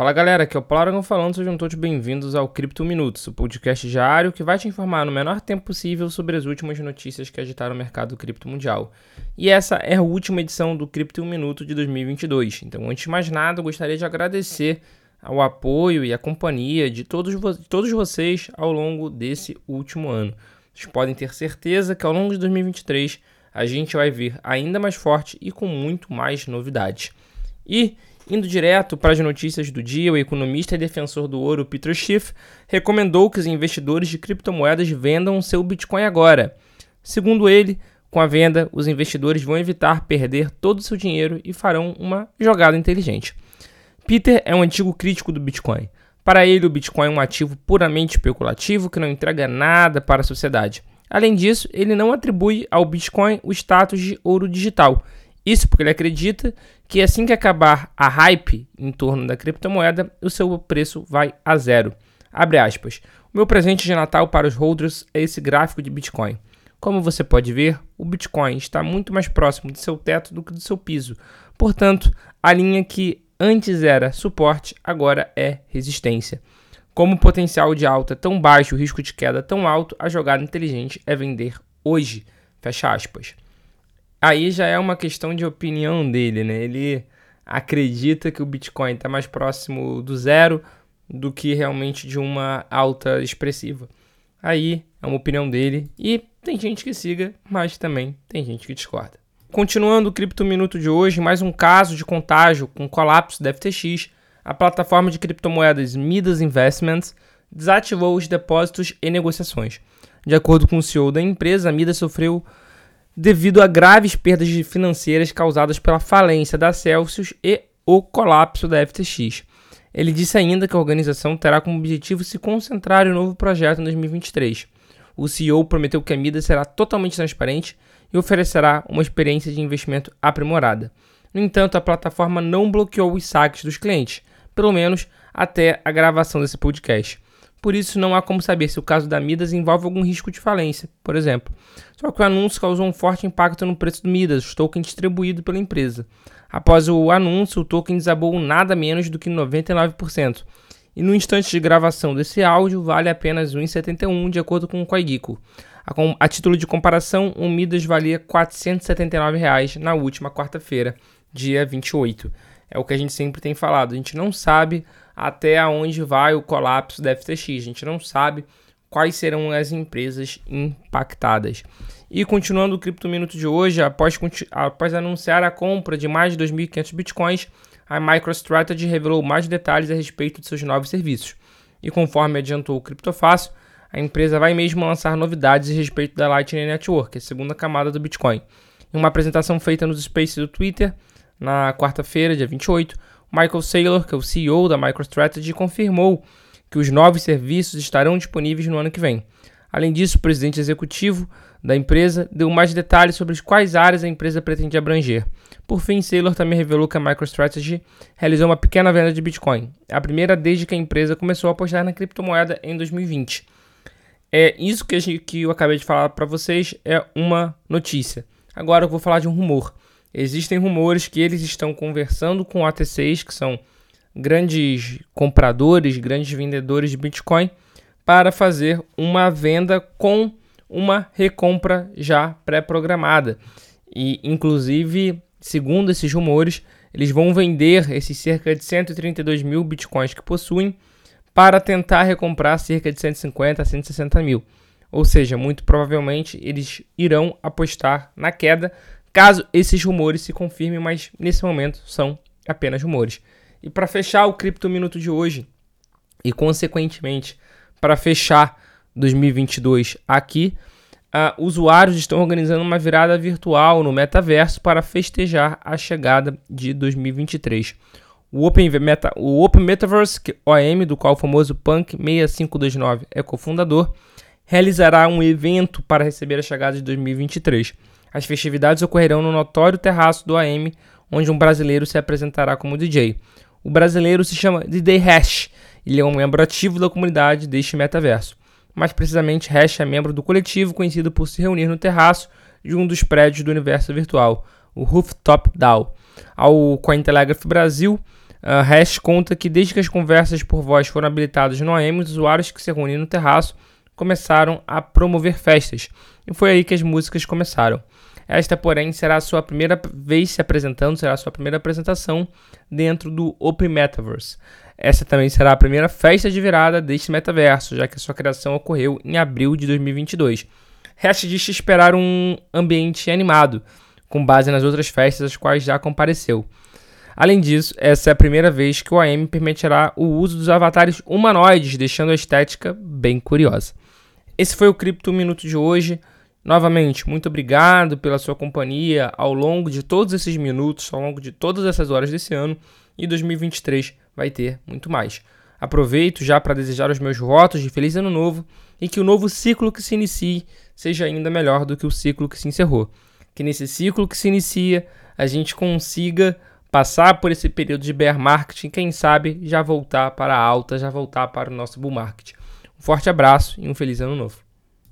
Fala galera, aqui é o Paulo falando, sejam todos bem-vindos ao Cripto Minutos, o podcast diário que vai te informar no menor tempo possível sobre as últimas notícias que agitaram o mercado cripto mundial. E essa é a última edição do Cripto Minuto de 2022. Então, antes de mais nada, eu gostaria de agradecer ao apoio e à companhia de todos, todos vocês ao longo desse último ano. Vocês podem ter certeza que ao longo de 2023 a gente vai vir ainda mais forte e com muito mais novidades. E Indo direto para as notícias do dia, o economista e defensor do ouro Peter Schiff recomendou que os investidores de criptomoedas vendam seu Bitcoin agora. Segundo ele, com a venda, os investidores vão evitar perder todo o seu dinheiro e farão uma jogada inteligente. Peter é um antigo crítico do Bitcoin. Para ele, o Bitcoin é um ativo puramente especulativo que não entrega nada para a sociedade. Além disso, ele não atribui ao Bitcoin o status de ouro digital isso porque ele acredita que assim que acabar a hype em torno da criptomoeda, o seu preço vai a zero. Abre aspas. O meu presente de Natal para os holders é esse gráfico de Bitcoin. Como você pode ver, o Bitcoin está muito mais próximo do seu teto do que do seu piso. Portanto, a linha que antes era suporte agora é resistência. Como o potencial de alta é tão baixo, o risco de queda tão alto, a jogada inteligente é vender hoje. Fecha aspas aí já é uma questão de opinião dele, né? Ele acredita que o Bitcoin está mais próximo do zero do que realmente de uma alta expressiva. Aí é uma opinião dele e tem gente que siga, mas também tem gente que discorda. Continuando o Cripto Minuto de hoje, mais um caso de contágio com colapso da FTX. A plataforma de criptomoedas Midas Investments desativou os depósitos e negociações. De acordo com o CEO da empresa, a Midas sofreu devido a graves perdas financeiras causadas pela falência da Celsius e o colapso da FTX. Ele disse ainda que a organização terá como objetivo se concentrar em um novo projeto em 2023. O CEO prometeu que a Mida será totalmente transparente e oferecerá uma experiência de investimento aprimorada. No entanto, a plataforma não bloqueou os saques dos clientes, pelo menos até a gravação desse podcast. Por isso, não há como saber se o caso da Midas envolve algum risco de falência, por exemplo. Só que o anúncio causou um forte impacto no preço do Midas, token distribuído pela empresa. Após o anúncio, o token desabou nada menos do que 99%. E no instante de gravação desse áudio, vale apenas 1,71 de acordo com o CoinGecko. A, a, título de comparação, o Midas valia 479 reais na última quarta-feira, dia 28. É o que a gente sempre tem falado. A gente não sabe até onde vai o colapso da FTX. A gente não sabe quais serão as empresas impactadas. E continuando o Cripto Minuto de hoje, após, após anunciar a compra de mais de 2.500 bitcoins, a MicroStrategy revelou mais detalhes a respeito de seus novos serviços. E conforme adiantou o Criptofácil, a empresa vai mesmo lançar novidades a respeito da Lightning Network, a segunda camada do Bitcoin. Em uma apresentação feita nos Spaces do Twitter, na quarta-feira, dia 28, Michael Saylor, que é o CEO da MicroStrategy, confirmou que os novos serviços estarão disponíveis no ano que vem. Além disso, o presidente executivo da empresa deu mais detalhes sobre quais áreas a empresa pretende abranger. Por fim, Saylor também revelou que a MicroStrategy realizou uma pequena venda de Bitcoin, a primeira desde que a empresa começou a apostar na criptomoeda em 2020. É isso que, eu acabei de falar para vocês é uma notícia. Agora eu vou falar de um rumor. Existem rumores que eles estão conversando com AT6, que são grandes compradores, grandes vendedores de Bitcoin, para fazer uma venda com uma recompra já pré-programada. E, inclusive, segundo esses rumores, eles vão vender esses cerca de 132 mil bitcoins que possuem para tentar recomprar cerca de 150 a 160 mil. Ou seja, muito provavelmente eles irão apostar na queda caso esses rumores se confirmem, mas nesse momento são apenas rumores. E para fechar o Cripto Minuto de hoje, e consequentemente para fechar 2022 aqui, uh, usuários estão organizando uma virada virtual no metaverso para festejar a chegada de 2023. O Open, Meta, o Open Metaverse, OM, do qual o famoso Punk 6529 é cofundador, realizará um evento para receber a chegada de 2023. As festividades ocorrerão no notório terraço do AM, onde um brasileiro se apresentará como DJ. O brasileiro se chama DJ Hash. Ele é um membro ativo da comunidade deste metaverso. Mais precisamente, Hash é membro do coletivo conhecido por se reunir no terraço de um dos prédios do universo virtual, o Rooftop DAO. Ao Cointelegraph Brasil, A Hash conta que desde que as conversas por voz foram habilitadas no AM, os usuários que se reúnem no terraço começaram a promover festas. E foi aí que as músicas começaram. Esta, porém, será a sua primeira vez se apresentando, será a sua primeira apresentação dentro do Open Metaverse. Essa também será a primeira festa de virada deste metaverso, já que sua criação ocorreu em abril de 2022. Hash disse esperar um ambiente animado, com base nas outras festas às quais já compareceu. Além disso, essa é a primeira vez que o AM permitirá o uso dos avatares humanoides, deixando a estética bem curiosa. Esse foi o Cripto Minuto de hoje. Novamente, muito obrigado pela sua companhia ao longo de todos esses minutos, ao longo de todas essas horas desse ano. E 2023 vai ter muito mais. Aproveito já para desejar os meus votos de feliz ano novo e que o novo ciclo que se inicie seja ainda melhor do que o ciclo que se encerrou. Que nesse ciclo que se inicia a gente consiga passar por esse período de bear market e quem sabe já voltar para a alta, já voltar para o nosso bull market. Um forte abraço e um feliz ano novo.